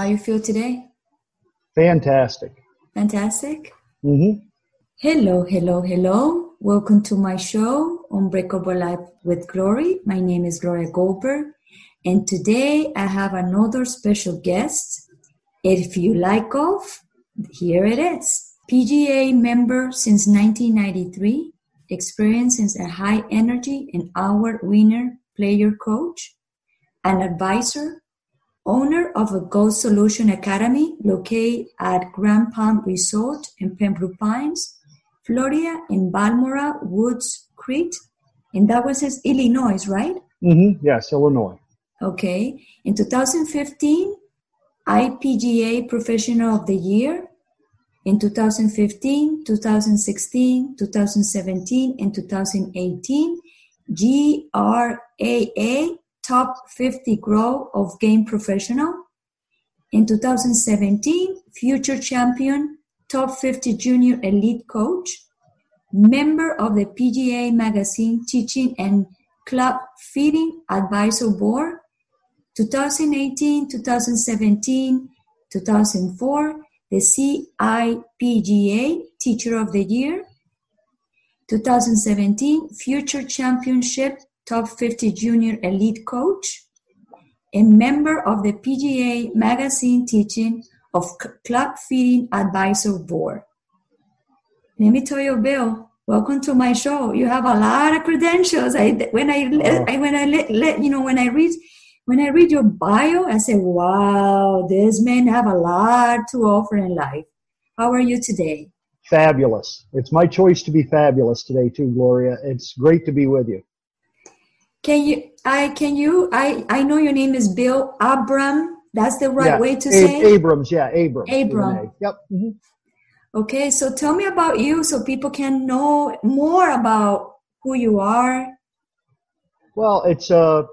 How you feel today? Fantastic. Fantastic. Mm-hmm. Hello, hello, hello. Welcome to my show, Unbreakable Life with Glory. My name is Gloria Goldberg, and today I have another special guest. If you like golf, here it is. PGA member since 1993, experience as a high energy and award winner player coach, an advisor, owner of a Golf Solution Academy located at Grand Palm Resort in Pembroke Pines, Florida, in Balmoral Woods Crete. And that was his Illinois, right? Mm-hmm. Yes, Illinois. Okay. In 2015, IPGA Professional of the Year. In 2015, 2016, 2017, and 2018, GRAA Top 50 Grow of Game Professional. In 2017, Future Champion Top 50 Junior Elite Coach. Member of the PGA Magazine Teaching and Club Feeding Advisor Board. 2018, 2017, 2004, the CIPGA Teacher of the Year. 2017 Future Championship Top 50 Junior Elite Coach, a member of the PGA Magazine Teaching of Club Feeding Advisor Board. Let me tell you, Bill, welcome to my show. You have a lot of credentials. I when I, Oh. I when I let, let you know when I read when I read your bio, I say, wow, this man have a lot to offer in life. How are you today? Fabulous. It's my choice to be fabulous today, too, Gloria. It's great to be with you. Can you? I can you? I I know your name is Bill Abram. That's the right Yeah, way to A- say. Abrams, yeah, Abrams. Abram. Yep. mhm. Okay, so tell me about you, so people can know more about who you are. Well, it's uh,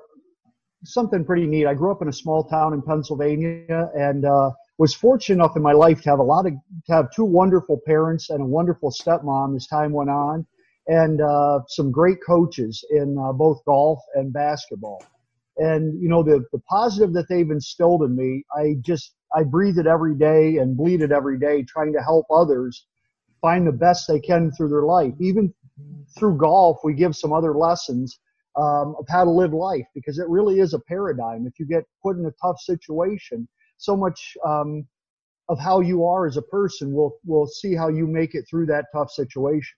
something pretty neat. I grew up in a small town in Pennsylvania and uh, was fortunate enough in my life to have a lot of to have two wonderful parents and a wonderful stepmom as time went on, and uh, some great coaches in uh, both golf and basketball. And you know the the positive that they've instilled in me, I just I breathe it every day and bleed it every day, trying to help others find the best they can through their life. Even through golf, we give some other lessons um, of how to live life because it really is a paradigm. If you get put in a tough situation, so much um, of how you are as a person will will see how you make it through that tough situation.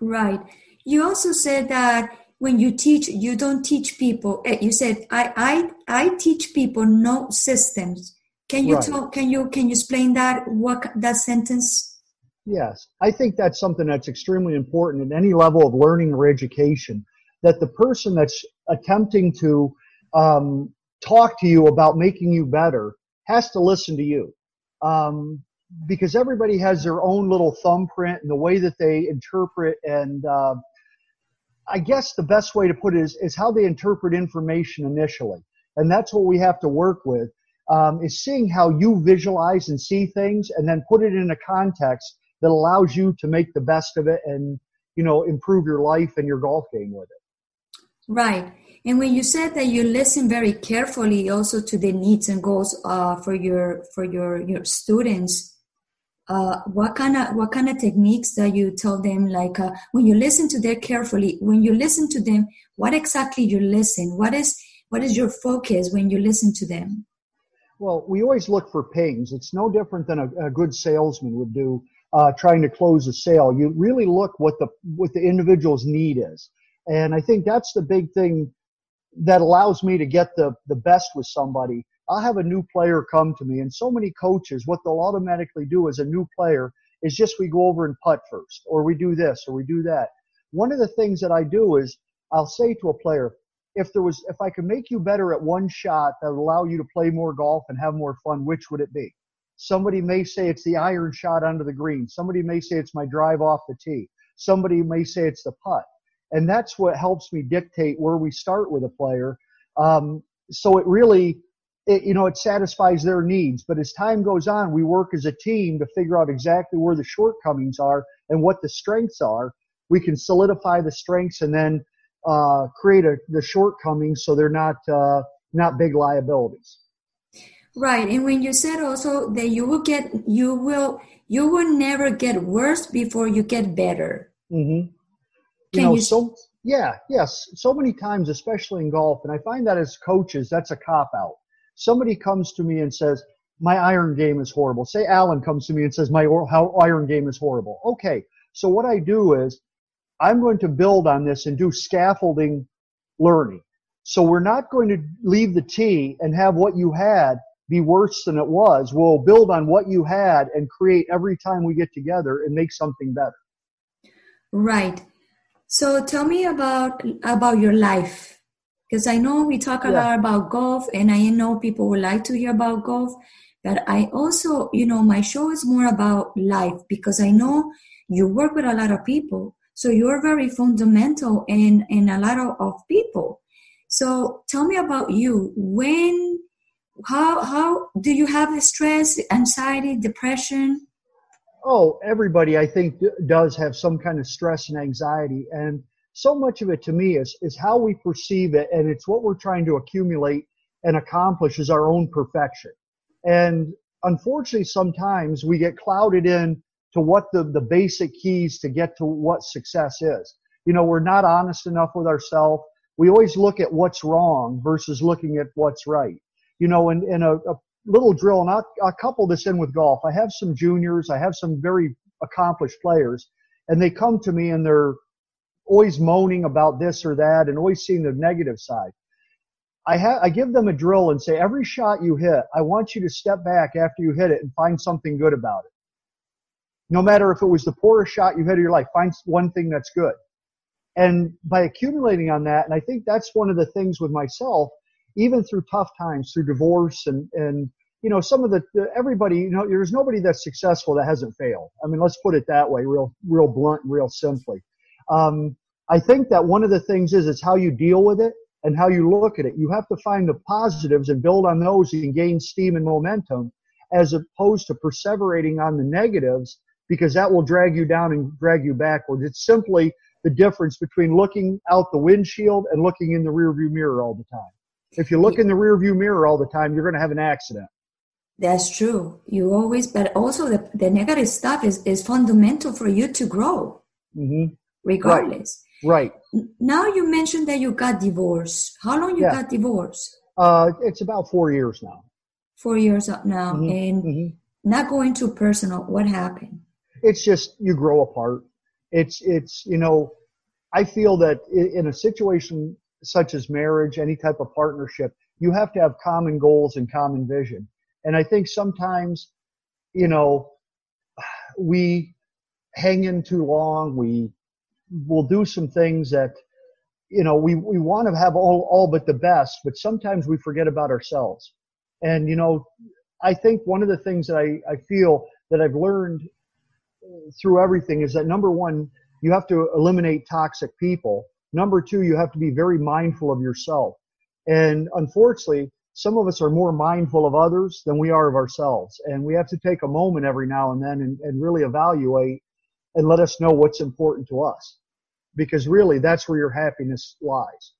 Right. You also said that when you teach, you don't teach people. eh, You said I I I teach people, no systems. Can you Right. tell? Can you can you explain that? What that sentence? Yes, I think that's something that's extremely important in any level of learning or education. That the person that's attempting to um, talk to you about making you better has to listen to you. Um, because everybody has their own little thumbprint and the way that they interpret and uh, I guess the best way to put it is, is how they interpret information initially. And that's what we have to work with, um, is seeing how you visualize and see things and then put it in a context that allows you to make the best of it and, you know, improve your life and your golf game with it. Right. And when you said that you listen very carefully also to the needs and goals uh, for your for your your students, uh, what kind of what kind of techniques that you tell them? Like uh, when you listen to them carefully, when you listen to them, what exactly you listen? What is what is your focus when you listen to them? Well, we always look for pings. It's no different than a, a good salesman would do uh, trying to close a sale. You really look what the what the individual's need is, and I think that's the big thing that allows me to get the the best with somebody. I'll have a new player come to me, and so many coaches, what they'll automatically do as a new player is just we go over and putt first, or we do this, or we do that. One of the things that I do is I'll say to a player, if there was, if I could make you better at one shot that would allow you to play more golf and have more fun, which would it be? Somebody may say it's the iron shot under the green. Somebody may say it's my drive off the tee. Somebody may say it's the putt. And that's what helps me dictate where we start with a player. Um, so it really, it, you know, it satisfies their needs. But as time goes on, we work as a team to figure out exactly where the shortcomings are and what the strengths are. We can solidify the strengths and then uh, create a, the shortcomings so they're not uh, not big liabilities. Right. And when you said also that you will get, you will, you will never get worse before you get better. Mm-hmm. You know, you... so yeah, yes, so many times, especially in golf, and I find that as coaches, that's a cop out. Somebody comes to me and says, "My iron game is horrible." Say Alan comes to me and says, "My how iron game is horrible." Okay, so what I do is I'm going to build on this and do scaffolding learning. So we're not going to leave the tee and have what you had be worse than it was. We'll build on what you had and create every time we get together and make something better. Right. So tell me about about your life because I know we talk a yeah. lot about golf and I know people would like to hear about golf, but I also, you know, my show is more about life because I know you work with a lot of people. So you're very fundamental in in a lot of, of people. So tell me about you. When how how do you have stress, anxiety, depression? Oh, everybody I think does have some kind of stress and anxiety and so much of it to me is is how we perceive it and it's what we're trying to accumulate and accomplish is our own perfection. And unfortunately sometimes we get clouded in to what the, the basic keys to get to what success is. You know, we're not honest enough with ourselves. We always look at what's wrong versus looking at what's right you know, in, in a, a little drill, and I'll, I'll couple this in with golf. I have some juniors, I have some very accomplished players, and they come to me and they're always moaning about this or that and always seeing the negative side. I have I give them a drill and say every shot you hit, I want you to step back after you hit it and find something good about it. No matter if it was the poorest shot you hit of your life, find one thing that's good. And by accumulating on that, and I think that's one of the things with myself, even through tough times, through divorce and, and, you know, some of the, everybody, you know, there's nobody that's successful that hasn't failed. I mean, let's put it that way, real, real blunt, real simply. Um, I think that one of the things is, it's how you deal with it and how you look at it. You have to find the positives and build on those and gain steam and momentum as opposed to perseverating on the negatives because that will drag you down and drag you backwards. It's simply the difference between looking out the windshield and looking in the rearview mirror all the time. If you look in the rearview mirror all the time, you're going to have an accident. That's true. You always, but also the, the negative stuff is, is fundamental for you to grow, mm-hmm. regardless. Right. Right. Now you mentioned that you got divorced. How long you yeah. got divorced? Uh, it's about four years now. Four years now, mm-hmm. and mm-hmm. not going too personal. What happened? It's just you grow apart. It's it's you know, I feel that in a situation such as marriage, any type of partnership, you have to have common goals and common vision. And I think sometimes, you know, we hang in too long. We will do some things that, you know, we, we want to have all, all but the best, but sometimes we forget about ourselves. And, you know, I think one of the things that I, I feel that I've learned uh, through everything is that number one, you have to eliminate toxic people. Number two, you have to be very mindful of yourself. And unfortunately, some of us are more mindful of others than we are of ourselves. And we have to take a moment every now and then and, and really evaluate and let us know what's important to us. Because really, that's where your happiness lies.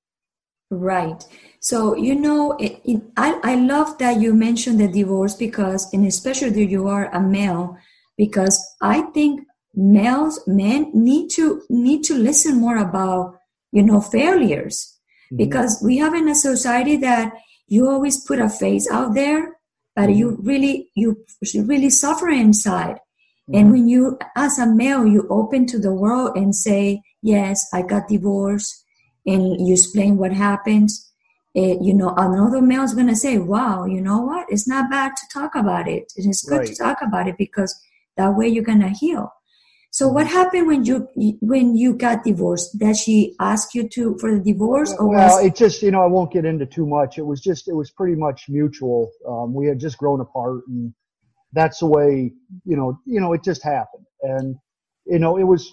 Right. So, you know, it, it, I, I love that you mentioned the divorce because, and especially that you are a male, because I think males, men need to, need to listen more about you know, failures. Mm-hmm. Because we have in a society that you always put a face out there, but mm-hmm. you really, you really suffer inside. Mm-hmm. And when you, as a male, you open to the world and say, yes, I got divorced and you explain what happens. Uh, you know, another male is going to say, wow, you know what? It's not bad to talk about it. It's good right. to talk about it because that way you're going to heal. So what happened when you when you got divorced? Did she ask you to for the divorce, or well, was... it just you know I won't get into too much. It was just it was pretty much mutual. Um, we had just grown apart, and that's the way you know you know it just happened, and you know it was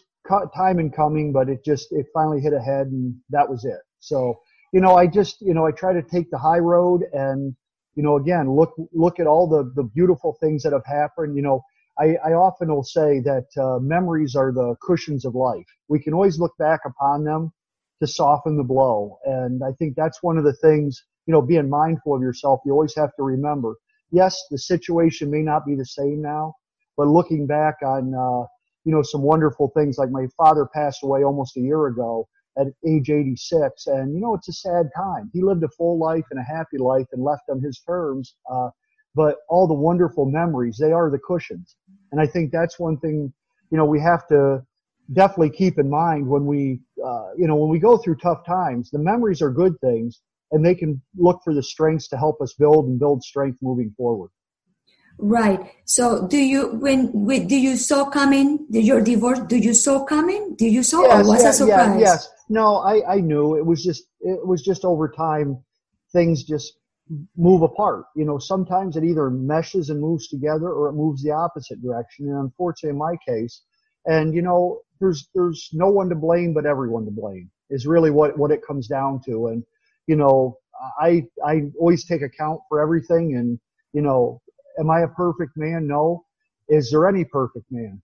time in coming, but it just it finally hit ahead, and that was it. So you know I just you know I try to take the high road, and you know again look look at all the the beautiful things that have happened. You know I, I often will say that uh, memories are the cushions of life. We can always look back upon them to soften the blow. And I think that's one of the things, you know, being mindful of yourself, you always have to remember yes, the situation may not be the same now, but looking back on, uh, you know, some wonderful things like my father passed away almost a year ago at age 86. And, you know, it's a sad time. He lived a full life and a happy life and left on his terms. Uh, but all the wonderful memories, they are the cushions. And I think that's one thing, you know, we have to definitely keep in mind when we, uh, you know, when we go through tough times, the memories are good things and they can look for the strengths to help us build and build strength moving forward. Right. So, do you when, when do you saw coming your divorce? Do you saw coming? Do you saw yes, or was yeah, a surprise? Yeah, yes. No, I I knew it was just it was just over time things just move apart. You know, sometimes it either meshes and moves together or it moves the opposite direction. And unfortunately, in my case, and you know, there's there's no one to blame but everyone to blame is really what what it comes down to. And you know, I I always take account for everything. And you know, am I a perfect man? No. Is there any perfect man?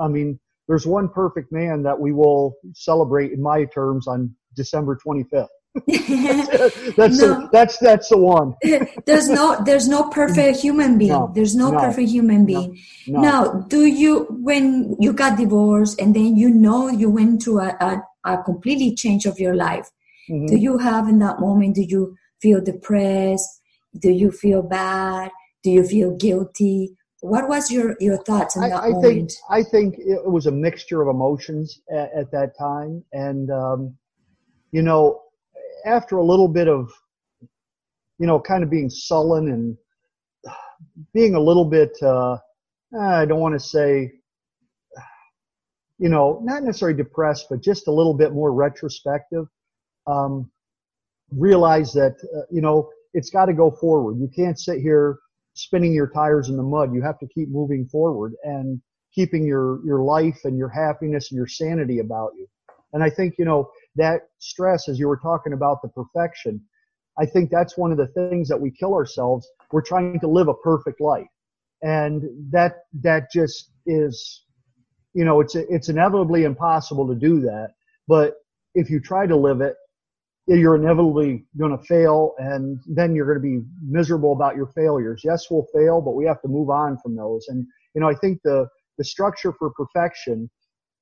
I mean, there's one perfect man that we will celebrate in my terms on December 25th. that's No. the, that's that's the one. there's no there's no perfect human being. No, there's no, no, perfect human being. No. Now, do you when you got divorced and then you know you went through a, a, a completely change of your life? Mhm. Do you have in that moment? Do you feel depressed? Do you feel bad? Do you feel guilty? What was your your thoughts in that I, I moment? think I think it was a mixture of emotions at, at that time, and um, you know, after a little bit of, you know, kind of being sullen and being a little bit, uh, I don't want to say, you know, not necessarily depressed, but just a little bit more retrospective. Um, realize that uh, you know it's got to go forward. You can't sit here spinning your tires in the mud. You have to keep moving forward and keeping your your life and your happiness and your sanity about you. And I think you know that stress, as you were talking about the perfection, I think that's one of the things that we kill ourselves. We're trying to live a perfect life, and that that just is, you know, it's it's inevitably impossible to do that. But if you try to live it, you're inevitably going to fail and then you're going to be miserable about your failures. Yes, we'll fail, but we have to move on from those. And, you know, I think the, the structure for perfection,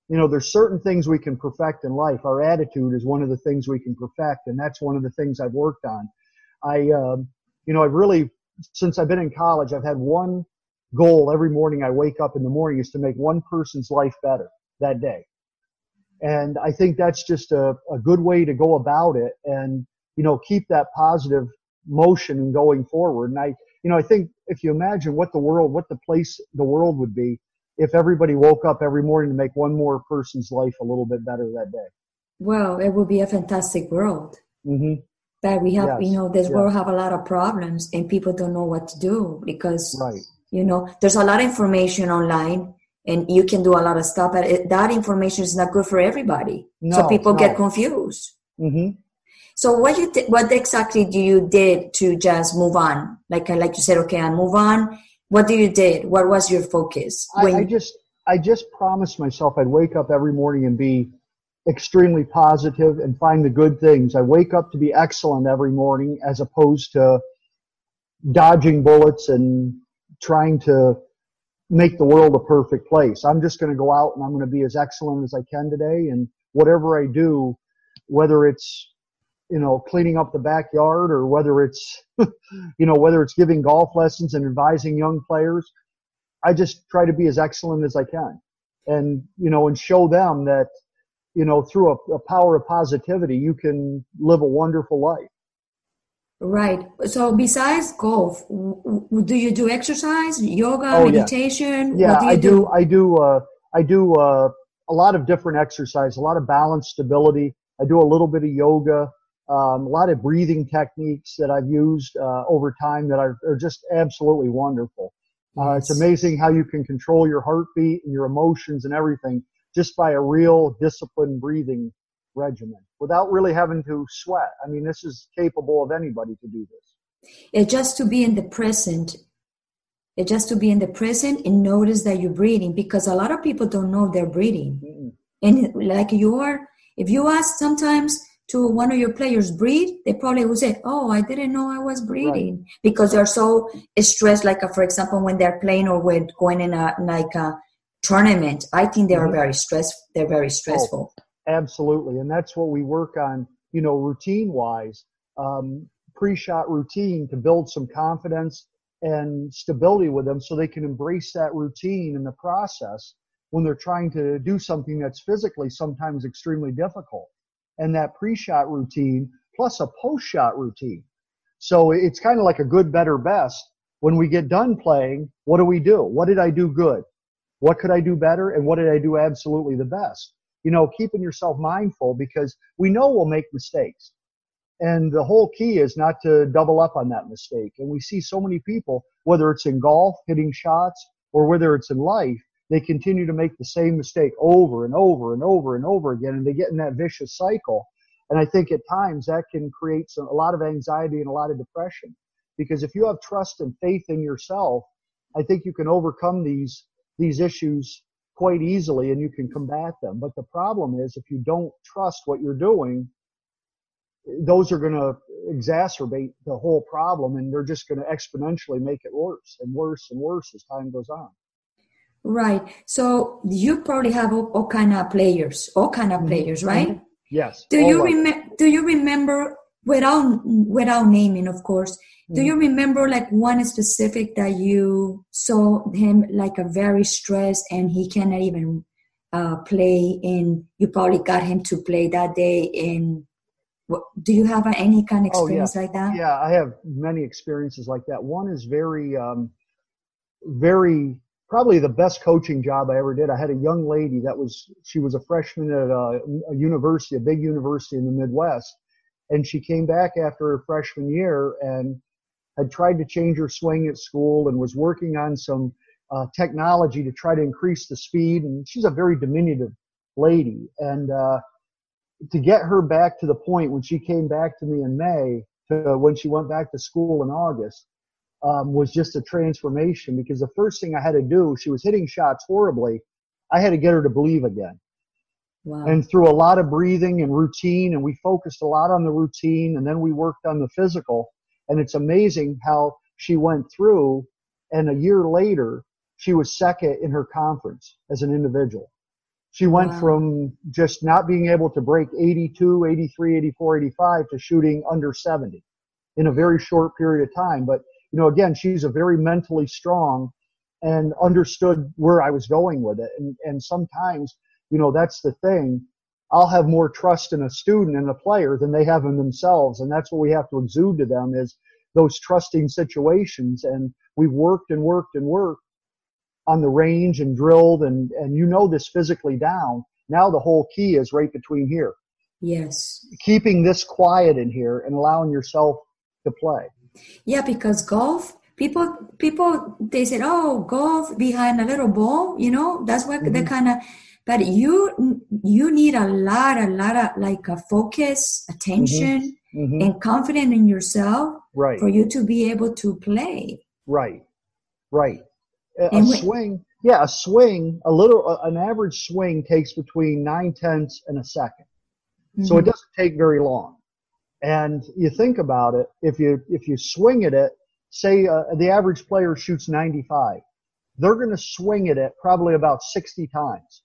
you know, there's certain things we can perfect in life. Our attitude is one of the things we can perfect. And that's one of the things I've worked on. I, um, you know, I've really, since I've been in college, I've had one goal every morning I wake up in the morning is to make one person's life better that day. And I think that's just a, a good way to go about it and, you know, keep that positive motion and going forward. And I, you know, I think if you imagine what the world, what the place the world would be if everybody woke up every morning to make one more person's life a little bit better that day. well, it would be a fantastic world. hmm But we have, Yes, you know, this yes. world have a lot of problems, and people don't know what to do because Right. you know there's a lot of information online and you can do a lot of stuff but it, that information is not good for everybody. So people no. get confused. Hmm so what you did, what exactly do you did to just move on? Like like you said okay i move on. What do you did? What was your focus? I, I just, I just promised myself I'd wake up every morning and be extremely positive and find the good things. I wake up to be excellent every morning as opposed to dodging bullets and trying to make the world a perfect place. I'm just going to go out and I'm going to be as excellent as I can today. And whatever I do, whether it's, you know, cleaning up the backyard or whether it's, you know, whether it's giving golf lessons and advising young players, I just try to be as excellent as I can and, you know, and show them that, you know, through a, a power of positivity, you can live a wonderful life. Right so besides golf w- w- do you do exercise yoga Oh, meditation Yeah, what do you I do. I do. Uh, I do uh, a lot of different exercise, a lot of balance, stability. I do a little bit of yoga, um, a lot of breathing techniques that I've used uh, over time that are, are just absolutely wonderful. Uh, it's amazing how you can control your heartbeat and your emotions and everything just by a real disciplined breathing regimen without really having to sweat. I mean, this is capable of anybody to do this. It's just to be in the present. It's just to be in the present and notice that you're breathing because a lot of people don't know they're breathing. Mm-mm. And like you are, if you ask sometimes to one of your players breathe, they probably will say, "Oh, I didn't know I was breathing," right. because they're so stressed. Like, uh, for example, when they're playing or when going in a like a tournament, I think they are mm-hmm. very stressed. They're very stressful. Oh, absolutely, and that's what we work on. You know, routine wise, um, pre-shot routine to build some confidence and stability with them, so they can embrace that routine in the process when they're trying to do something that's physically sometimes extremely difficult and that pre-shot routine plus a post-shot routine. So it's kind of like a good, better, best. When we get done playing, what do we do? What did I do good? What could I do better? And what did I do absolutely the best? You know, keeping yourself mindful because we know we'll make mistakes. And the whole key is not to double up on that mistake. And we see so many people, whether it's in golf, hitting shots, or whether it's in life, they continue to make the same mistake over and over and over and over again, and they get in that vicious cycle. And I think at times that can create some, a lot of anxiety and a lot of depression. Because if you have trust and faith in yourself, I think you can overcome these these issues quite easily and you can combat them. But the problem is if you don't trust what you're doing, those are going to exacerbate the whole problem and they're just going to exponentially make it worse and worse and worse as time goes on. Right. So you probably have all, all kind of players, all kind of mm-hmm. players, right? Mm-hmm. Yes. Do you remember? Do you remember without without naming, of course? Do you remember like one specific that you saw him like a very stressed and he cannot even uh, play in? You probably got him to play that day in. Do you have any kind of experience oh, yeah. like that? Yeah, I have many experiences like that. One is very, um, very probably the best coaching job I ever did. I had a young lady that was, she was a freshman at a, a, university, a big university in the Midwest. And she came back after her freshman year and had tried to change her swing at school and was working on some uh, technology to try to increase the speed. And she's a very diminutive lady. And, uh, to get her back to the point when she came back to me in May to when she went back to school in August, um, was just a transformation because the first thing I had to do, she was hitting shots horribly. I had to get her to believe again. Wow. And through a lot of breathing and routine, and we focused a lot on the routine, and then we worked on the physical. And it's amazing how she went through, and a year later, she was second in her conference as an individual. She went wow. from just not being able to break 82, 83, 84, 85 to shooting under 70 in a very short period of time. But you know, again, she's a very mentally strong and understood where I was going with it. And, and sometimes, you know, that's the thing. I'll have more trust in a student and a player than they have in themselves. And that's what we have to exude to them is those trusting situations. And we've worked and worked and worked on the range and drilled and, and you know this physically down. Now the whole key is right between here. Yes. Keeping this quiet in here and allowing yourself to play. Yeah, because golf, people, people, they said, oh, golf behind a little ball, you know, that's what mm-hmm. the kind of, but you, you need a lot, a lot of like a focus, attention, mm-hmm. Mm-hmm. and confidence in yourself right. for you to be able to play. Right, right. A, a swing, yeah, a swing, a little, an average swing takes between nine tenths and a 2nd So it mm-hmm. doesn't take very long. And you think about it, if you if you swing at it, say uh, the average player shoots 95, they're going to swing at it probably about 60 times.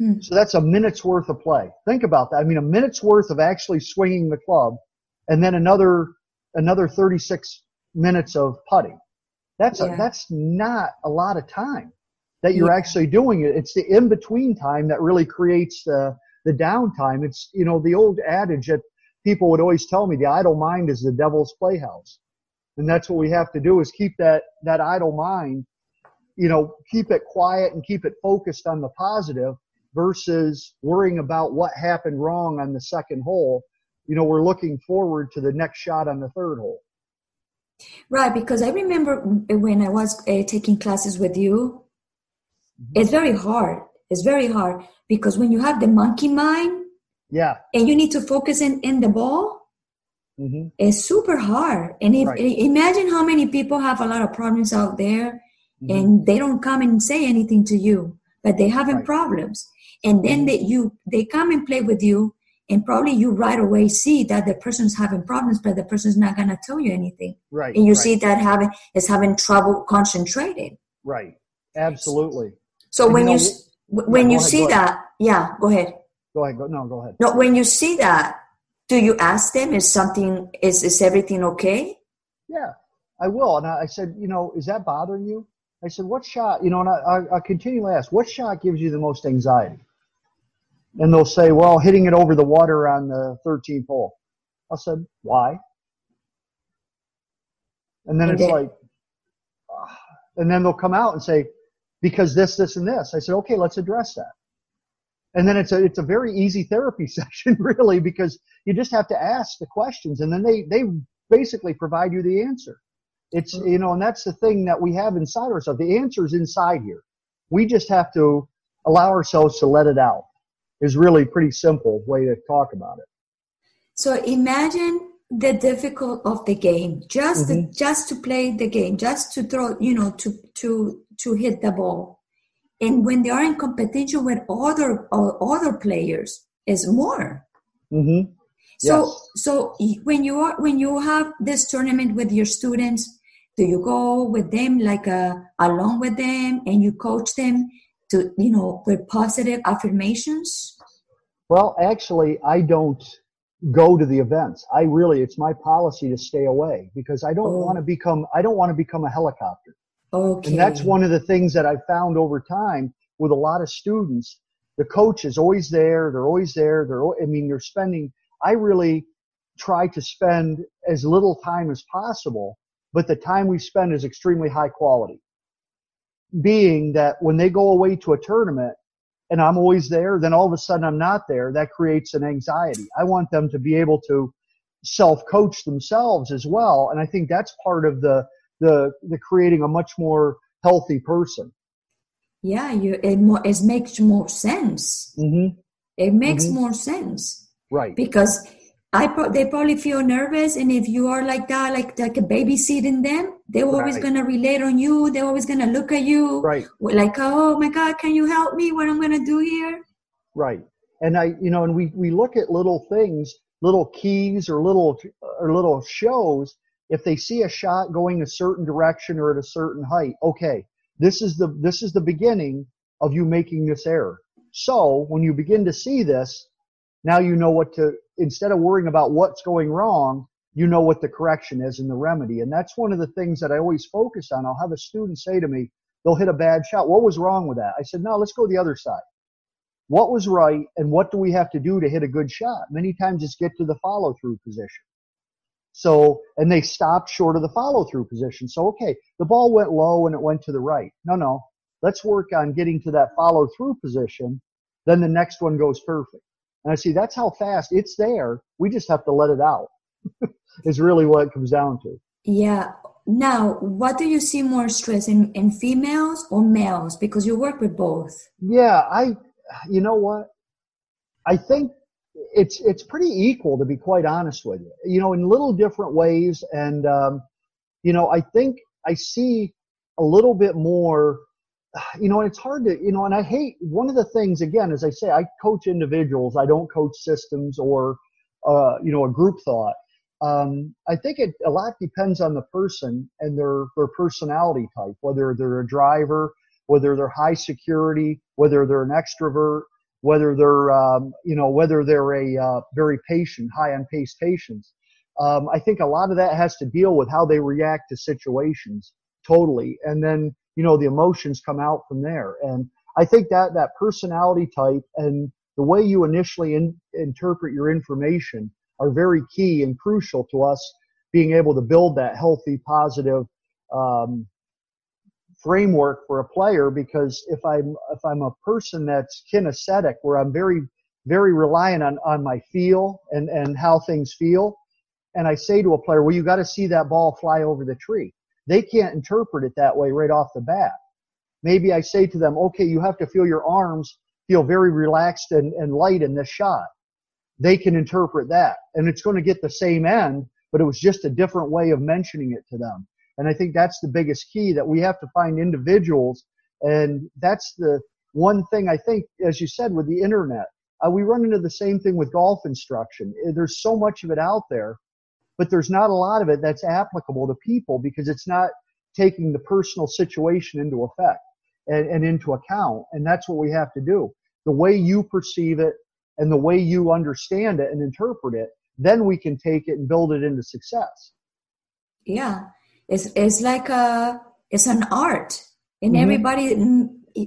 Mm. So that's a minute's worth of play. Think about that. I mean, a minute's worth of actually swinging the club, and then another another 36 minutes of putting. That's yeah. a, that's not a lot of time that you're yeah. actually doing it. It's the in between time that really creates the the downtime. It's you know the old adage that people would always tell me the idle mind is the devil's playhouse. And that's what we have to do is keep that, that idle mind, you know, keep it quiet and keep it focused on the positive versus worrying about what happened wrong on the second hole. You know, we're looking forward to the next shot on the third hole. Right, because I remember when I was uh, taking classes with you, mm-hmm. it's very hard. It's very hard because when you have the monkey mind, yeah. And you need to focus in, in the ball. Mm-hmm. It's super hard. And if, right. imagine how many people have a lot of problems out there mm-hmm. and they don't come and say anything to you, but they having right. problems. And then mm-hmm. they, you, they come and play with you and probably you right away see that the person's having problems but the person's not going to tell you anything right and you right, see that having is having trouble concentrating right absolutely so And when you you know, s- when go you ahead, see that yeah go ahead go ahead go, no go ahead no when you see that do you ask them is something is is everything okay Yeah, I will. And I, I said, you know, is that bothering you? I said, what shot, you know, and I, I, I continually ask, what shot gives you the most anxiety? And they'll say, well, hitting it over the water on the 13th hole. I said, why? And then it's like, ah. and then they'll come out and say, because this, this, and this. I said, okay, let's address that. And then it's a, it's a very easy therapy session, really, because you just have to ask the questions and then they, they basically provide you the answer. It's, you know, and that's the thing that we have inside ourselves. The answer is inside here. We just have to allow ourselves to let it out is really a pretty simple way to talk about it. so imagine the difficult of the game just Mm-hmm. to, just to play the game just to throw you know to to to hit the ball and when they are in competition with other other players is more Mm-hmm. so Yes. so when you are when you have this tournament with your students do you go with them like uh, along with them and you coach them to you know with positive affirmations Well, actually, I don't go to the events. I really, it's my policy to stay away because I don't Oh. want to become, I don't want to become a helicopter. okay And that's one of the things that I've found over time with a lot of students. The coach is always there. They're always there. they're i mean, you're spending, I really try to spend as little time as possible, but the time we spend is extremely high quality. Being that when they go away to a tournament and I'm always there, then all of a sudden I'm not there. That creates an anxiety. I want them to be able to self coach themselves as well. And I think that's part of the, the, the creating a much more healthy person. Yeah, you it, more, it makes more sense. Mm-hmm. It makes Mhm. more sense Right. because I pro- they probably feel nervous, and if you are like that, like like a babysitting them, they're always Right. gonna relate on you. They're always gonna look at you Right. like, oh my God, can you help me? What I'm gonna do here? Right. And I, you know, and we, we look at little things, little keys or little, or little shows. If they see a shot going a certain direction or at a certain height, okay, this is the, this is the beginning of you making this error. So when you begin to see this, now you know what to, instead of worrying about what's going wrong, you know what the correction is and the remedy. And that's one of the things that I always focus on. I'll have a student say to me, they'll hit a bad shot. What was wrong with that? I said, no, let's go the other side what was right and what do we have to do to hit a good shot many times it's get to the follow through position so and they stopped short of the follow through position so okay the ball went low and it went to the right no no let's work on getting to that follow through position then the next one goes perfect and i see that's how fast it's there we just have to let it out is really what it comes down to Yeah. Now, what do you see more stress in, in females or males? Because you work with both. Yeah, I, you know what? I think it's it's pretty equal to be quite honest with you. You know, in little different ways, and um, you know, I think I see a little bit more. You know, and it's hard to you know, and I hate one of the things again, as I say, I coach individuals. I don't coach systems or uh, you know a group thought. Um, I think it a lot depends on the person and their their personality type, whether they're a driver, whether they're high security, whether they're an extrovert, whether they're um, you know whether they're a uh, very patient, high on pace patients. Um, I think a lot of that has to deal with how they react to situations totally, and then you know the emotions come out from there. And I think that that personality type and the way you initially in, interpret your information are very key and crucial to us being able to build that healthy, positive um, framework for a player. Because if I'm if I'm a person that's kinesthetic, where I'm very very reliant on on my feel and and how things feel, and I say to a player, "Well, you got to see that ball fly over the tree." They can't interpret it that way right off the bat. Maybe I say to them, "Okay, you have to feel your arms feel very relaxed and, and light in this shot." they can interpret that and it's going to get the same end, but it was just a different way of mentioning it to them. And I think that's the biggest key that we have to find individuals. And that's the one thing I think, as you said, with the internet, uh, we run into the same thing with golf instruction. There's so much of it out there, but there's not a lot of it that's applicable to people because it's not taking the personal situation into effect and, and into account. And that's what we have to do. The way you perceive it and the way you understand it and interpret it, then we can take it and build it into success. Yeah. It's, it's like a, it's an art and mm-hmm. everybody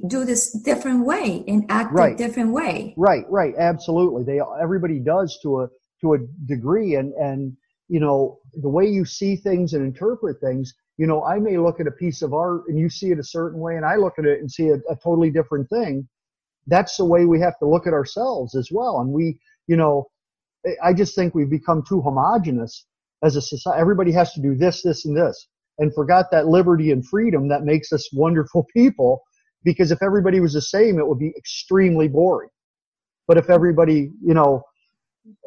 do this different way and act right. a different way. Right, right, absolutely. They everybody does to a to a degree, and and you know the way you see things and interpret things. You know, I may look at a piece of art and you see it a certain way, and I look at it and see a, a totally different thing. That's the way we have to look at ourselves as well, and we, you know, I just think we've become too homogenous as a society. Everybody has to do this, this, and this, and forgot that liberty and freedom that makes us wonderful people because if everybody was the same, it would be extremely boring. But if everybody, you know,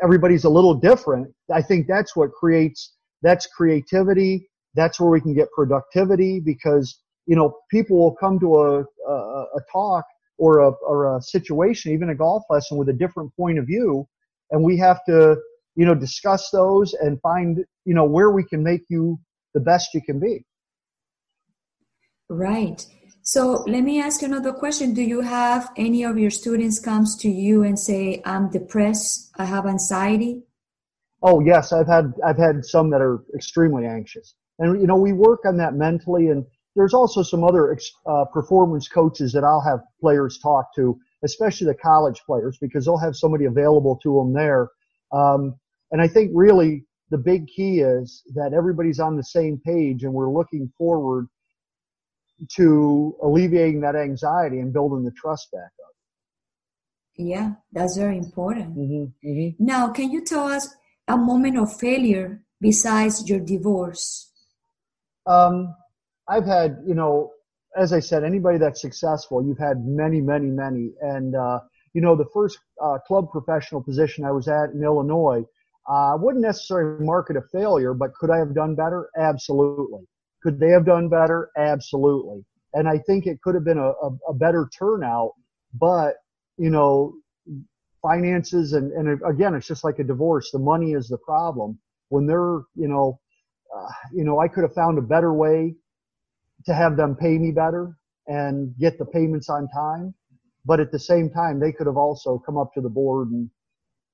everybody's a little different, I think that's what creates, that's creativity. That's where we can get productivity because, you know, people will come to a, a, a talk or a, or a situation, even a golf lesson with a different point of view. And we have to, you know, discuss those and find, you know, where we can make you the best you can be. Right. So let me ask you another question. Do you have any of your students comes to you and say, I'm depressed, I have anxiety? Oh yes, I've had I've had some that are extremely anxious. And you know, we work on that mentally and there's also some other uh, performance coaches that I'll have players talk to, especially the college players, because they'll have somebody available to them there. Um, and I think really the big key is that everybody's on the same page and we're looking forward to alleviating that anxiety and building the trust back up. Yeah, that's very important. Mm-hmm, mm-hmm. Now, can you tell us a moment of failure besides your divorce? Um, I've had, you know, as I said, anybody that's successful, you've had many, many, many. And, uh, you know, the first uh, club professional position I was at in Illinois, I uh, wouldn't necessarily mark it a failure, but could I have done better? Absolutely. Could they have done better? Absolutely. And I think it could have been a, a, a better turnout, but you know, finances and, and again, it's just like a divorce. The money is the problem. When they're, you know, uh, you know, I could have found a better way to have them pay me better and get the payments on time. But at the same time, they could have also come up to the board and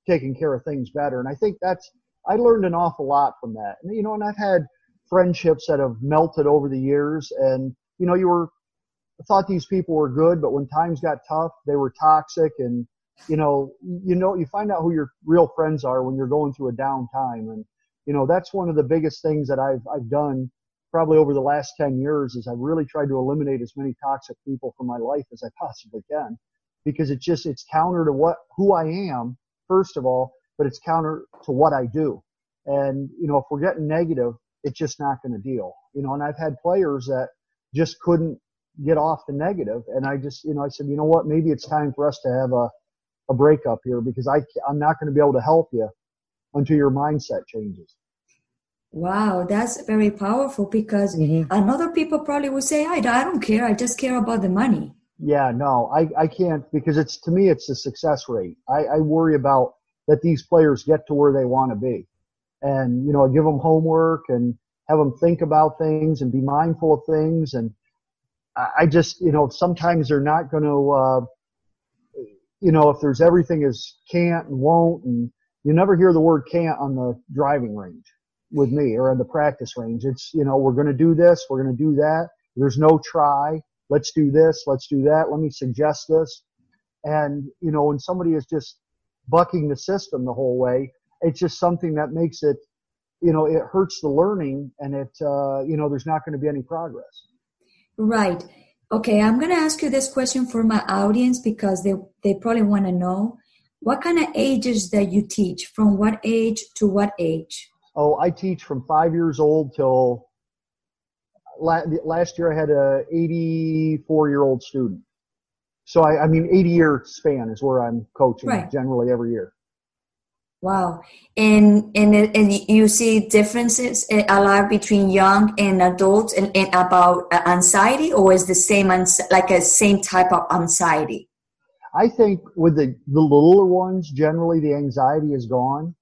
taken care of things better. And I think that's, I learned an awful lot from that. And, you know, and I've had friendships that have melted over the years. And, you know, you were, thought these people were good, but when times got tough, they were toxic. And, you know, you know, you find out who your real friends are when you're going through a down time. And, you know, that's one of the biggest things that I've, I've done probably over the last 10 years is I've really tried to eliminate as many toxic people from my life as I possibly can because it's just, it's counter to what, who I am, first of all, but it's counter to what I do. And, you know, if we're getting negative, it's just not going to deal. You know, and I've had players that just couldn't get off the negative, and I just, you know, I said, you know what, maybe it's time for us to have a a breakup here because I I'm not going to be able to help you until your mindset changes. Wow, that's very powerful because mm-hmm. another people probably would say, I, I don't care. I just care about the money. Yeah, no, I, I can't because it's to me, it's the success rate. I, I worry about that these players get to where they want to be and you know I give them homework and have them think about things and be mindful of things. And i just you know sometimes they're not going to uh you know if there's everything is can't and won't and you never hear the word can't on the driving range with me or on the practice range. It's you know we're going to do this we're going to do that. There's no try. Let's do this let's do that. Let me suggest this. And you know when somebody is just bucking the system the whole way it's just something that makes it, you know, it hurts the learning and it, uh, you know, there's not going to be any progress. Right. Okay. I'm going to ask you this question for my audience because they, they probably want to know what kind of ages that you teach from what age to what age? Oh, I teach from five years old till last year I had a 84 year old student. So I, I mean, 80 year span is where I'm coaching right. generally every year. Wow. And, and, and you see differences eh, a lot between young and adults and, and about uh, anxiety or is the same, like a same type of anxiety? I think with the, the littler ones, generally the anxiety is gone.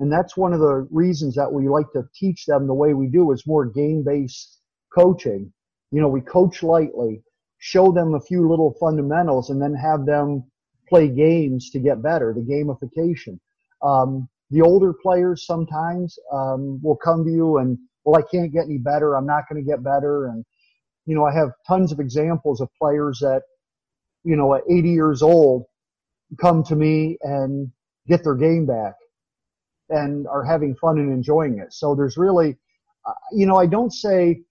And that's one of the reasons that we like to teach them the way we do is more game based coaching. You know, we coach lightly, show them a few little fundamentals and then have them play games to get better, the gamification. Um, the older players sometimes um, will come to you and, well, I can't get any better. I'm not going to get better. And, you know, I have tons of examples of players that, you know, at 80 years old come to me and get their game back and are having fun and enjoying it. So there's really, uh, you know, I don't say,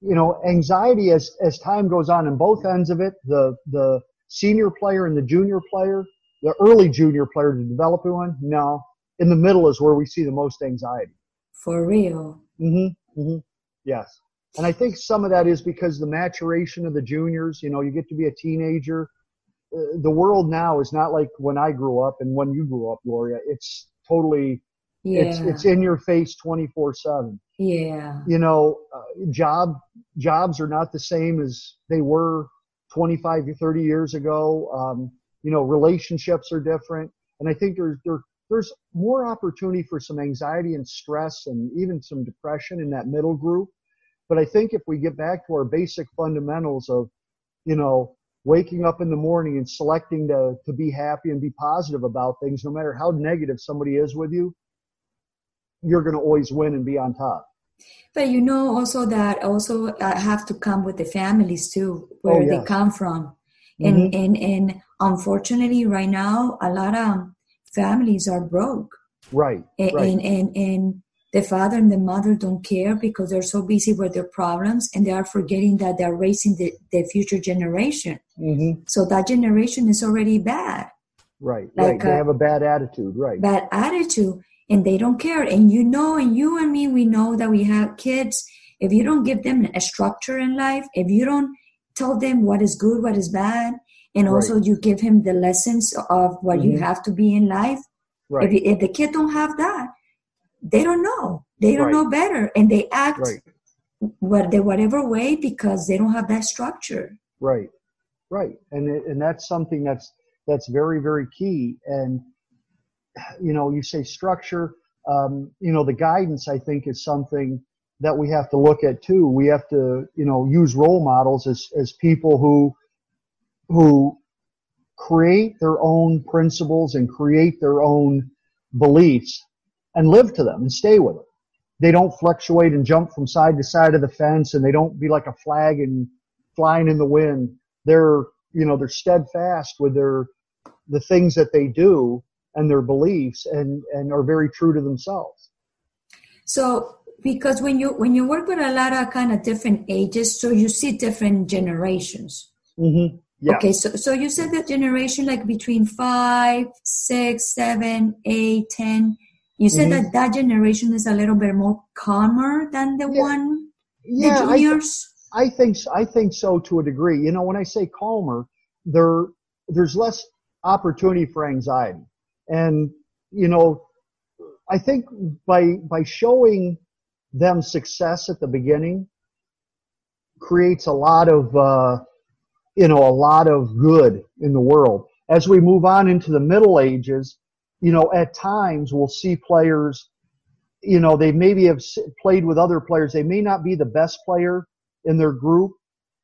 you know, anxiety as, as time goes on in both ends of it, the, the senior player and the junior player, the early junior player to develop one. No, in the middle is where we see the most anxiety. For real. Mm-hmm. mm-hmm. Yes. And I think some of that is because the maturation of the juniors, you know, you get to be a teenager. Uh, the world now is not like when I grew up and when you grew up, Gloria. It's totally, yeah. it's, it's in your face 24 seven. Yeah. You know, uh, job, jobs are not the same as they were 25 to 30 years ago. Um, you know, relationships are different. And I think there's, there, there's more opportunity for some anxiety and stress and even some depression in that middle group but I think if we get back to our basic fundamentals of, you know, waking up in the morning and selecting to, to be happy and be positive about things, no matter how negative somebody is with you, you're going to always win and be on top. But you know also that also uh, have to come with the families too, where oh, they come from. And, mm-hmm. and, and unfortunately right now, a lot of families are broke. Right. And, right. and, and, and the father and the mother don't care because they're so busy with their problems and they are forgetting that they're raising the, the future generation. Mm-hmm. So that generation is already bad. Right, like right. They a, have a bad attitude, right. Bad attitude, and they don't care. And you know, and you and me, we know that we have kids. If you don't give them a structure in life, if you don't tell them what is good, what is bad, and also right. you give him the lessons of what mm-hmm. you have to be in life, right. if, if the kid don't have that, they don't know. They don't right. know better, and they act what the whatever way because they don't have that structure. Right, right, and it, and that's something that's that's very very key. And you know, you say structure. Um, you know, the guidance I think is something that we have to look at too. We have to you know use role models as as people who who create their own principles and create their own beliefs and live to them and stay with them. They don't fluctuate and jump from side to side of the fence and they don't be like a flag and flying in the wind. They're, you know, they're steadfast with their, the things that they do and their beliefs and, and are very true to themselves. So because when you when you work with a lot of kind of different ages, so you see different generations. Mm-hmm. Yeah. Okay, so so you said that generation like between five, six, seven, eight, ten. You said mm-hmm. that that generation is a little bit more calmer than the yeah. one, yeah, the juniors. I, I think I think so to a degree. You know, when I say calmer, there there's less opportunity for anxiety, and you know, I think by by showing them success at the beginning creates a lot of uh, you know a lot of good in the world. As we move on into the Middle Ages, you know, at times we'll see players, you know, they maybe have played with other players. They may not be the best player in their group,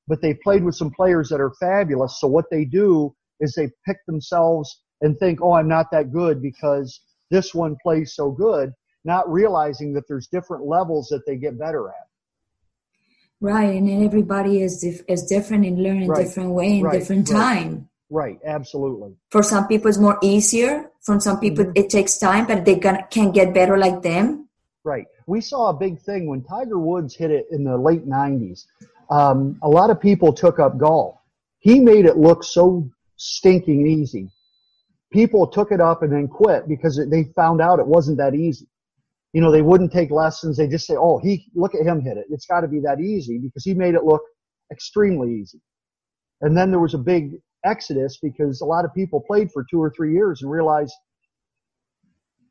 but they played with some players that are fabulous. So what they do is they pick themselves and think, oh, I'm not that good because this one plays so good, not realizing that there's different levels that they get better at. Right, and then everybody is is different in learning right. different way in right. different time. Right, absolutely. For some people, it's more easier. For some people, mm-hmm. it takes time, but they can get better like them. Right. We saw a big thing when Tiger Woods hit it in the late 90s. Um, a lot of people took up golf. He made it look so stinking easy. People took it up and then quit because they found out it wasn't that easy. You know, they wouldn't take lessons. They just say, "Oh, he look at him hit it. It's got to be that easy," because he made it look extremely easy. And then there was a big exodus because a lot of people played for two or three years and realized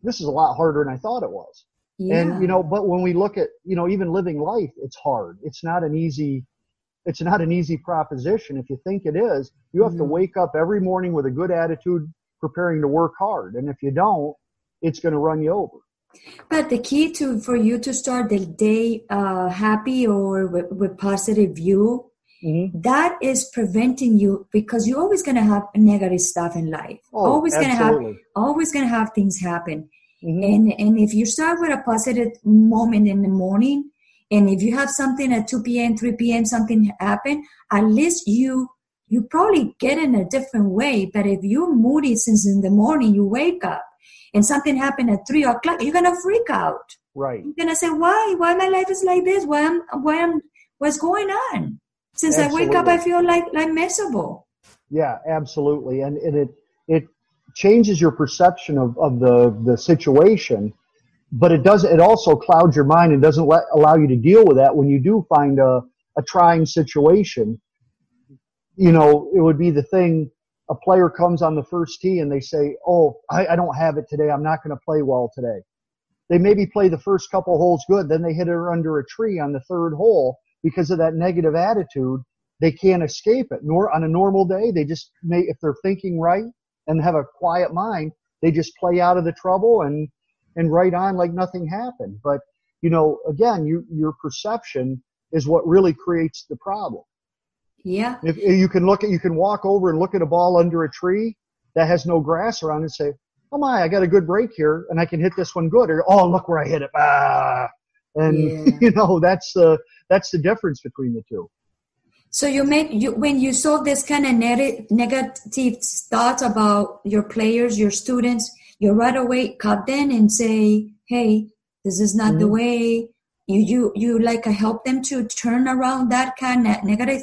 this is a lot harder than I thought it was. Yeah. And you know, but when we look at you know even living life, it's hard. It's not an easy. it's not an easy proposition. If you think it is, you have mm-hmm. to wake up every morning with a good attitude, preparing to work hard. And if you don't, it's going to run you over. But the key to for you to start the day uh, happy or with, with positive view, mm-hmm. that is preventing you because you're always going to have negative stuff in life. Oh, always going to have always going to have things happen. Mm-hmm. And and if you start with a positive moment in the morning, and if you have something at 2 p.m., 3 p.m., something happen, at least you you probably get in a different way. But if you're moody since in the morning, you wake up and something happened at three o'clock, you're gonna freak out. Right. You're gonna say, Why? Why my life is like this? Why am why am what's going on? Since absolutely. I wake up I feel like like miserable. Yeah, absolutely. And, and it it changes your perception of, of the, the situation, but it does it also clouds your mind and doesn't let, allow you to deal with that when you do find a, a trying situation. You know, it would be the thing a player comes on the first tee and they say, Oh, I, I don't have it today. I'm not going to play well today. They maybe play the first couple holes good, then they hit it under a tree on the third hole because of that negative attitude. They can't escape it. Nor on a normal day, they just may, if they're thinking right and have a quiet mind, they just play out of the trouble and, and right on like nothing happened. But, you know, again, you, your perception is what really creates the problem. Yeah. If you can look at, you can walk over and look at a ball under a tree that has no grass around and say, "Oh my, I got a good break here, and I can hit this one good." Or, "Oh, look where I hit it!" Ah, and yeah. you know that's the that's the difference between the two. So you made you when you saw this kind of negative thoughts about your players, your students, you right away cut them and say, "Hey, this is not mm-hmm. the way." You you you like help them to turn around that kind of negative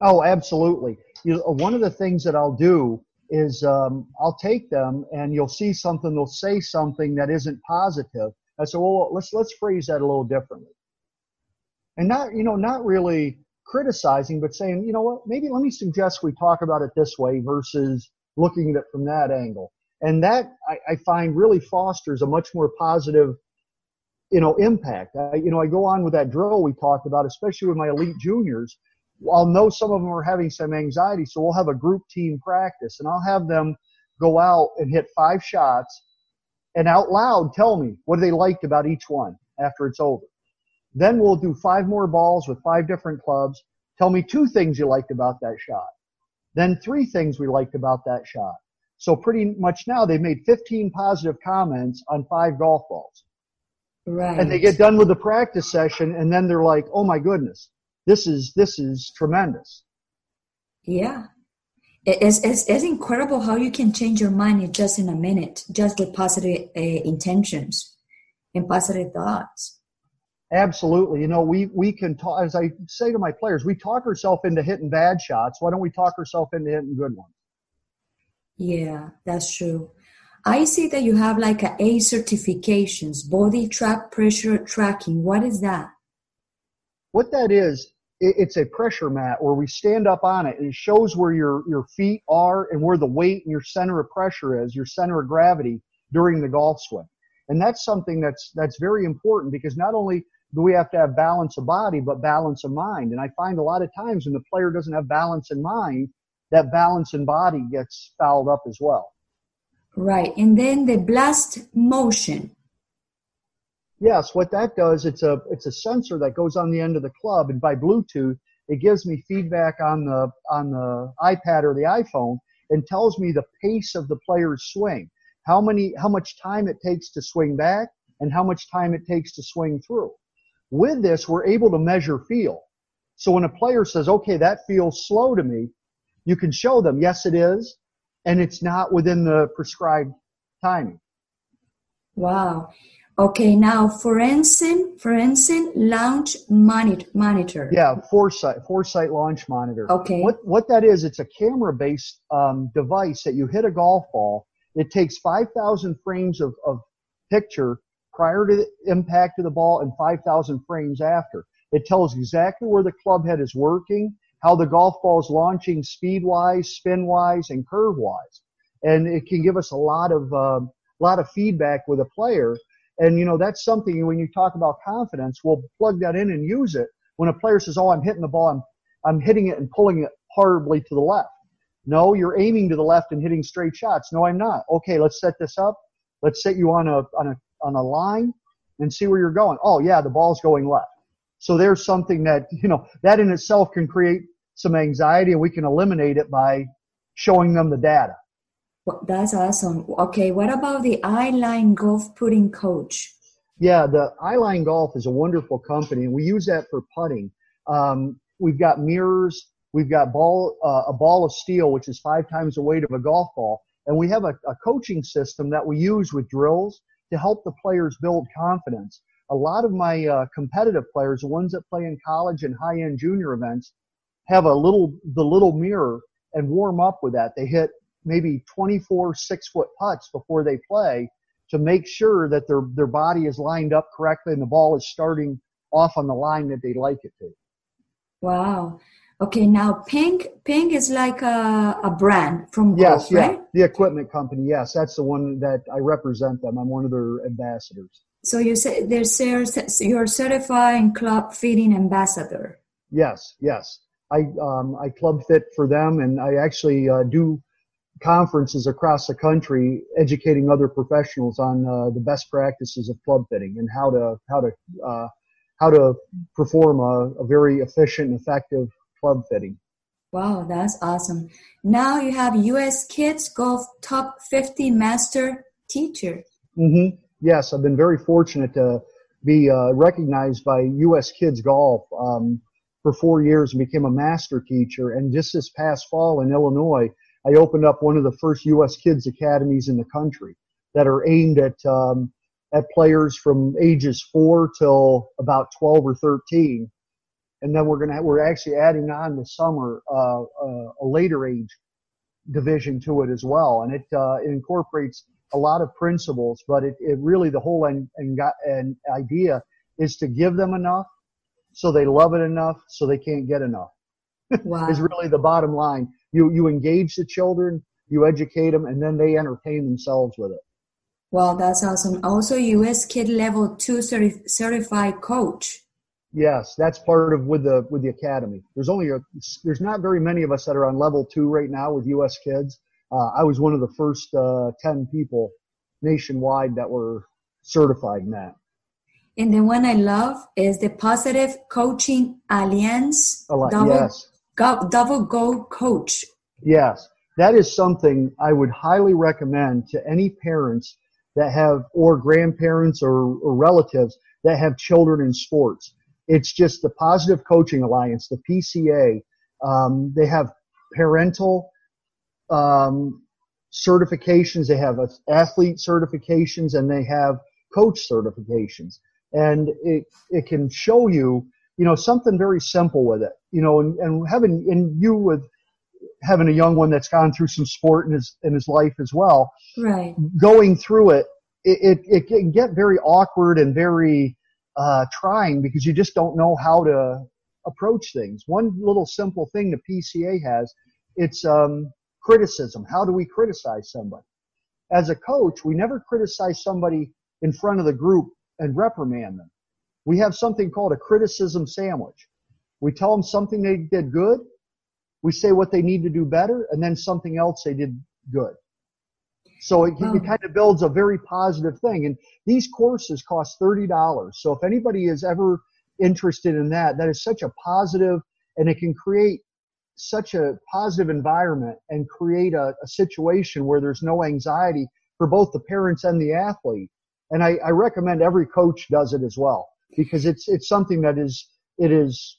Oh, absolutely. You, one of the things that I'll do is um, I'll take them and you'll see something, they'll say something that isn't positive. I say, well, let's let's phrase that a little differently, and not you know not really criticizing, but saying, you know what, maybe let me suggest we talk about it this way versus looking at it from that angle. And that I, I find really fosters a much more positive, you know, impact. I, you know, I go on with that drill we talked about, especially with my elite juniors. I'll know some of them are having some anxiety, so we'll have a group team practice, and I'll have them go out and hit five shots, and out loud tell me what they liked about each one after it's over. Then we'll do five more balls with five different clubs. Tell me two things you liked about that shot. Then three things we liked about that shot. So pretty much now they've made 15 positive comments on five golf balls. Right. And they get done with the practice session and then they're like, oh my goodness, this is this is tremendous. Yeah. It's, it's, it's incredible how you can change your mind just in a minute, just with positive uh, intentions and positive thoughts. Absolutely. You know, we, we can talk, as I say to my players, we talk ourselves into hitting bad shots. Why don't we talk ourselves into hitting good ones? Yeah, that's true. I see that you have like a A certifications, BodiTrak pressure tracking. What is that? What that is, it's a pressure mat where we stand up on it and it shows where your, your feet are and where the weight and your center of pressure is, your center of gravity during the golf swing. And that's something that's, that's very important because not only do we have to have balance of body, but balance of mind. And I find a lot of times when the player doesn't have balance in mind, that balance in body gets fouled up as well. Right. And then the blast motion. Yes, what that does, it's a it's a sensor that goes on the end of the club, and by Bluetooth, it gives me feedback on the on the iPad or the iPhone and tells me the pace of the player's swing, how many how much time it takes to swing back, and how much time it takes to swing through. With this, we're able to measure feel. So when a player says, okay, that feels slow to me, you can show them, yes, it is, and it's not within the prescribed timing. Wow. Okay, now Foresight, Foresight launch monitor. Yeah, Foresight, Foresight launch monitor. Okay. What what that is? It's a camera-based um, device that you hit a golf ball. It takes 5,000 frames of, of picture prior to the impact of the ball and 5,000 frames after. It tells exactly where the club head is working, how the golf ball is launching speed-wise, spin-wise, and curve-wise, and it can give us a lot of uh, lot of feedback with a player. And you know that's something when you talk about confidence, we'll plug that in and use it. When a player says, "Oh, I'm hitting the ball, I'm I'm hitting it and pulling it horribly to the left," no, you're aiming to the left and hitting straight shots. No, I'm not. Okay, let's set this up. Let's set you on a on a on a line and see where you're going. Oh yeah, the ball's going left. So there's something that you know that in itself can create some anxiety, and we can eliminate it by showing them the data. That's awesome. Okay, what about the Eyeline Golf Putting Coach? Yeah, the Eyeline Golf is a wonderful company, and we use that for putting. Um, we've got mirrors, we've got ball uh, a ball of steel, which is five times the weight of a golf ball, and we have a, a coaching system that we use with drills to help the players build confidence. A lot of my uh, competitive players, the ones that play in college and high-end junior events, have a little the little mirror and warm up with that. They hit maybe 24 six foot putts before they play to make sure that their their body is lined up correctly and the ball is starting off on the line that they'd like it to. Wow. Okay, now Ping Ping is like a, a brand from yes, golf, right? the equipment company. Yes, that's the one that I represent them. I'm one of their ambassadors. So you say there's you're certified club fitting ambassador. Yes, yes. I um, I club fit for them, and I actually uh, do conferences across the country educating other professionals on uh, the best practices of club fitting and how to how to uh, how to perform a, a, very efficient and effective club fitting. Wow, that's awesome. Now you have U.S. Kids Golf Top 50 Master Teacher. Mm-hmm. Yes, I've been very fortunate to be uh, recognized by U.S. Kids Golf um, for four years and became a master teacher. And just this past fall in Illinois, I opened up one of the first U.S. kids academies in the country that are aimed at um, at players from ages four till about 12 or 13. And then we're gonna we're actually adding on this summer uh, uh, a later age division to it as well, and it, uh, it incorporates a lot of principles, but it, it really the whole and and, and idea is to give them enough so they love it enough so they can't get enough. Wow. is really the bottom line. You you engage the children, you educate them, and then they entertain themselves with it. Well, that's awesome. Also, U.S. Kid Level Two certi- certified coach. Yes, that's part of with the with the academy. There's only a there's not very many of us that are on level two right now with U.S. Kids. Uh, I was one of the first uh, ten people nationwide that were certified in that. And the one I love is the Positive Coaching Alliance. Double, yes. Go, double Goal Coach. Yes, that is something I would highly recommend to any parents that have, or grandparents or, or relatives that have children in sports. It's just the Positive Coaching Alliance, the PCA. Um, they have parental um, certifications, they have athlete certifications, and they have coach certifications and it it can show you you know something very simple with it you know and, and having and you with having a young one that's gone through some sport in his in his life as well right. going through it it, it, it can get very awkward and very uh, trying because you just don't know how to approach things. One little simple thing the pca has it's um, criticism. How do we criticize somebody? As a coach we never criticize somebody in front of the group and reprimand them. We have something called a criticism sandwich. We tell them something they did good. We say what they need to do better and then something else they did good. So it, it kind of builds a very positive thing. And these courses cost $30. So if anybody is ever interested in that, that is such a positive and it can create such a positive environment and create a, a situation where there's no anxiety for both the parents and the athlete and I, I recommend every coach does it as well because it's it's something that is it is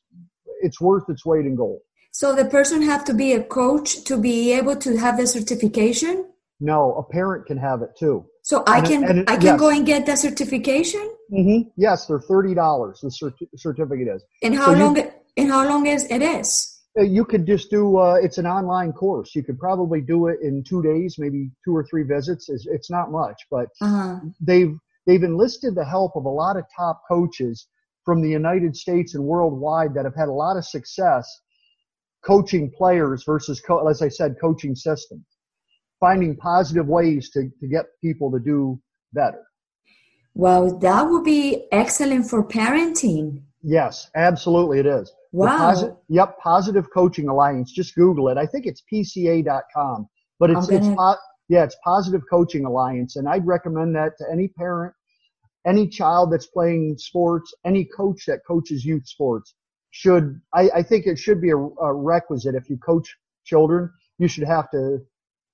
it's worth its weight in gold. So the person have to be a coach to be able to have the certification? No, a parent can have it too. So I and can it, it, I can yes. go and get the certification? Mm-hmm. Yes, they're thirty dollars. The certi- certificate is. And how so long? You, and how long is it is? Uh, you could just do. Uh, it's an online course. You could probably do it in two days, maybe two or three visits. It's, it's not much, but uh-huh. they've they've enlisted the help of a lot of top coaches from the United States and worldwide that have had a lot of success coaching players versus, co- as I said, coaching systems, finding positive ways to, to get people to do better. Well, that would be excellent for parenting Yes, absolutely, it is. Wow. Posi- yep, Positive Coaching Alliance. Just Google it. I think it's PCA.com, but it's gonna- it's po- yeah, it's Positive Coaching Alliance, and I'd recommend that to any parent, any child that's playing sports, any coach that coaches youth sports should. I, I think it should be a, a requisite if you coach children, you should have to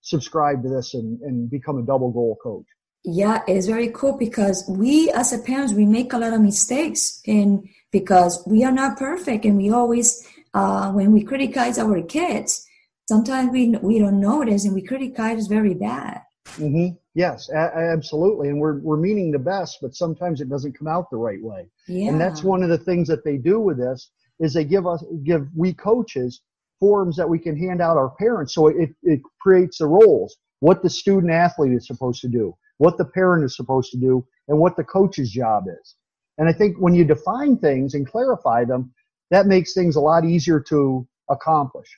subscribe to this and, and become a double goal coach. Yeah, it's very cool because we as a parents we make a lot of mistakes and because we are not perfect and we always uh, when we criticize our kids sometimes we we don't notice and we criticize very bad. Mm-hmm. Yes, a- absolutely, and we're we're meaning the best, but sometimes it doesn't come out the right way. Yeah. And that's one of the things that they do with this is they give us give we coaches forms that we can hand out our parents so it, it creates the roles what the student athlete is supposed to do what the parent is supposed to do and what the coach's job is and i think when you define things and clarify them that makes things a lot easier to accomplish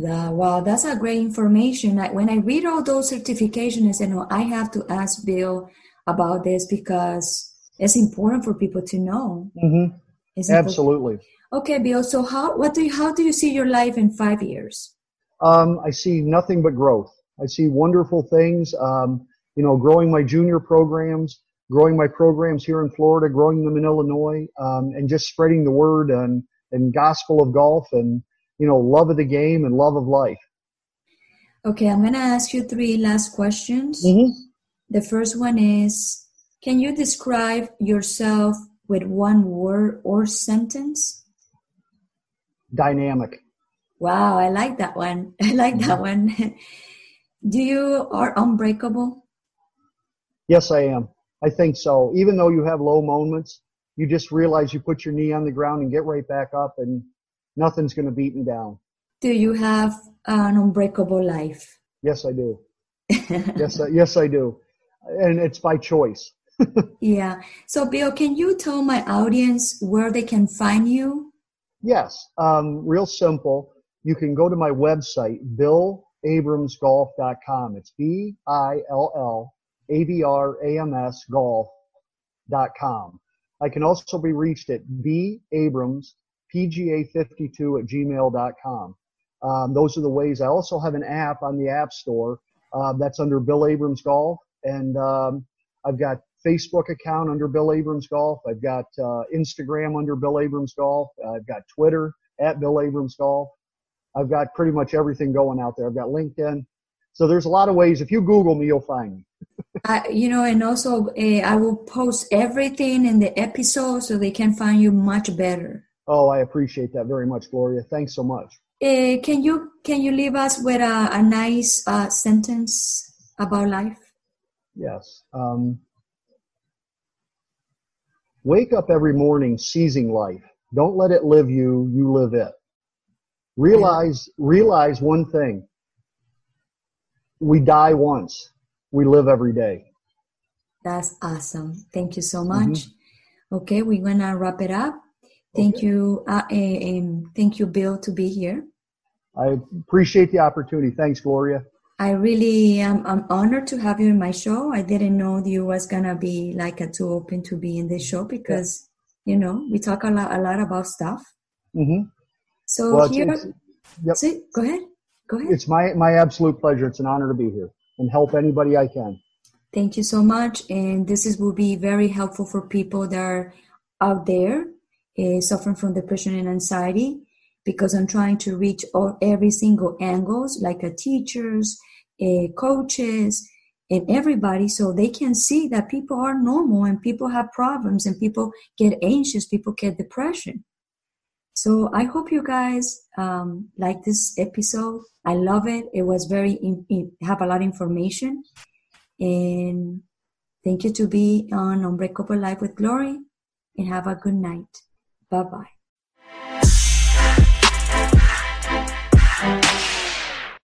Yeah, wow, that's a great information. I, when I read all those certifications, I said, no, I have to ask Bill about this because it's important for people to know. hmm absolutely Okay, Bill. So how what do you how do you see your life in five years? Um, I see nothing but growth. I see wonderful things. Um, you know, growing my junior programs, growing my programs here in Florida, growing them in Illinois, um, and just spreading the word and and gospel of golf and you know love of the game and love of life. Okay, I'm gonna ask you three last questions. Mm-hmm. The first one is, can you describe yourself with one word or sentence? Dynamic. Wow, I like that one. I like that one. do you are unbreakable? Yes, I am. I think so. Even though you have low moments, you just realize you put your knee on the ground and get right back up, and nothing's going to beat me down. Do you have an unbreakable life? Yes, I do. Yes, I, yes, I do. And it's by choice. Yeah. So, Bill, can you tell my audience where they can find you? Yes, um, real simple. You can go to my website, BillAbramsGolf.com. It's B I L L A B R A M S golf.com. I can also be reached at B Abrams PGA52 at gmail.com. Um, those are the ways. I also have an app on the App Store uh, that's under Bill Abrams Golf, and um, I've got Facebook account under Bill Abrams Golf. I've got uh, Instagram under Bill Abrams Golf. I've got Twitter at Bill Abrams Golf. I've got pretty much everything going out there. I've got LinkedIn. So there's a lot of ways. If you Google me, you'll find me. You know, and also uh, I will post everything in the episode so they can find you much better. Oh, I appreciate that very much, Gloria. Thanks so much. Uh, can you can you leave us with a, a nice uh, sentence about life? Yes. Um, wake up every morning seizing life. Don't let it live you, you live it. Realize, realize one thing. We die once. We live every day. That's awesome. Thank you so much. Okay, we're gonna wrap it up. Thank Okay. you, uh, um, thank you, Bill, to be here. I appreciate the opportunity. Thanks, Gloria. I really am I'm honored to have you in my show. I didn't know you was gonna be like a too open to be in this show because you know we talk a lot a lot about stuff. hmm So Well, here, it's, yep. see, go ahead, go ahead. it's my, my absolute pleasure. It's an honor to be here and help anybody I can. Thank you so much, and this is will be very helpful for people that are out there uh, suffering from depression and anxiety because I'm trying to reach all, every single angles, like uh, teachers, uh, coaches, and everybody, so they can see that people are normal and people have problems and people get anxious, people get depression. So I hope you guys um, like this episode. I love it. It was very in, in, have a lot of information, and thank you to be on Unbreakable Life with Glory, and have a good night. Bye bye.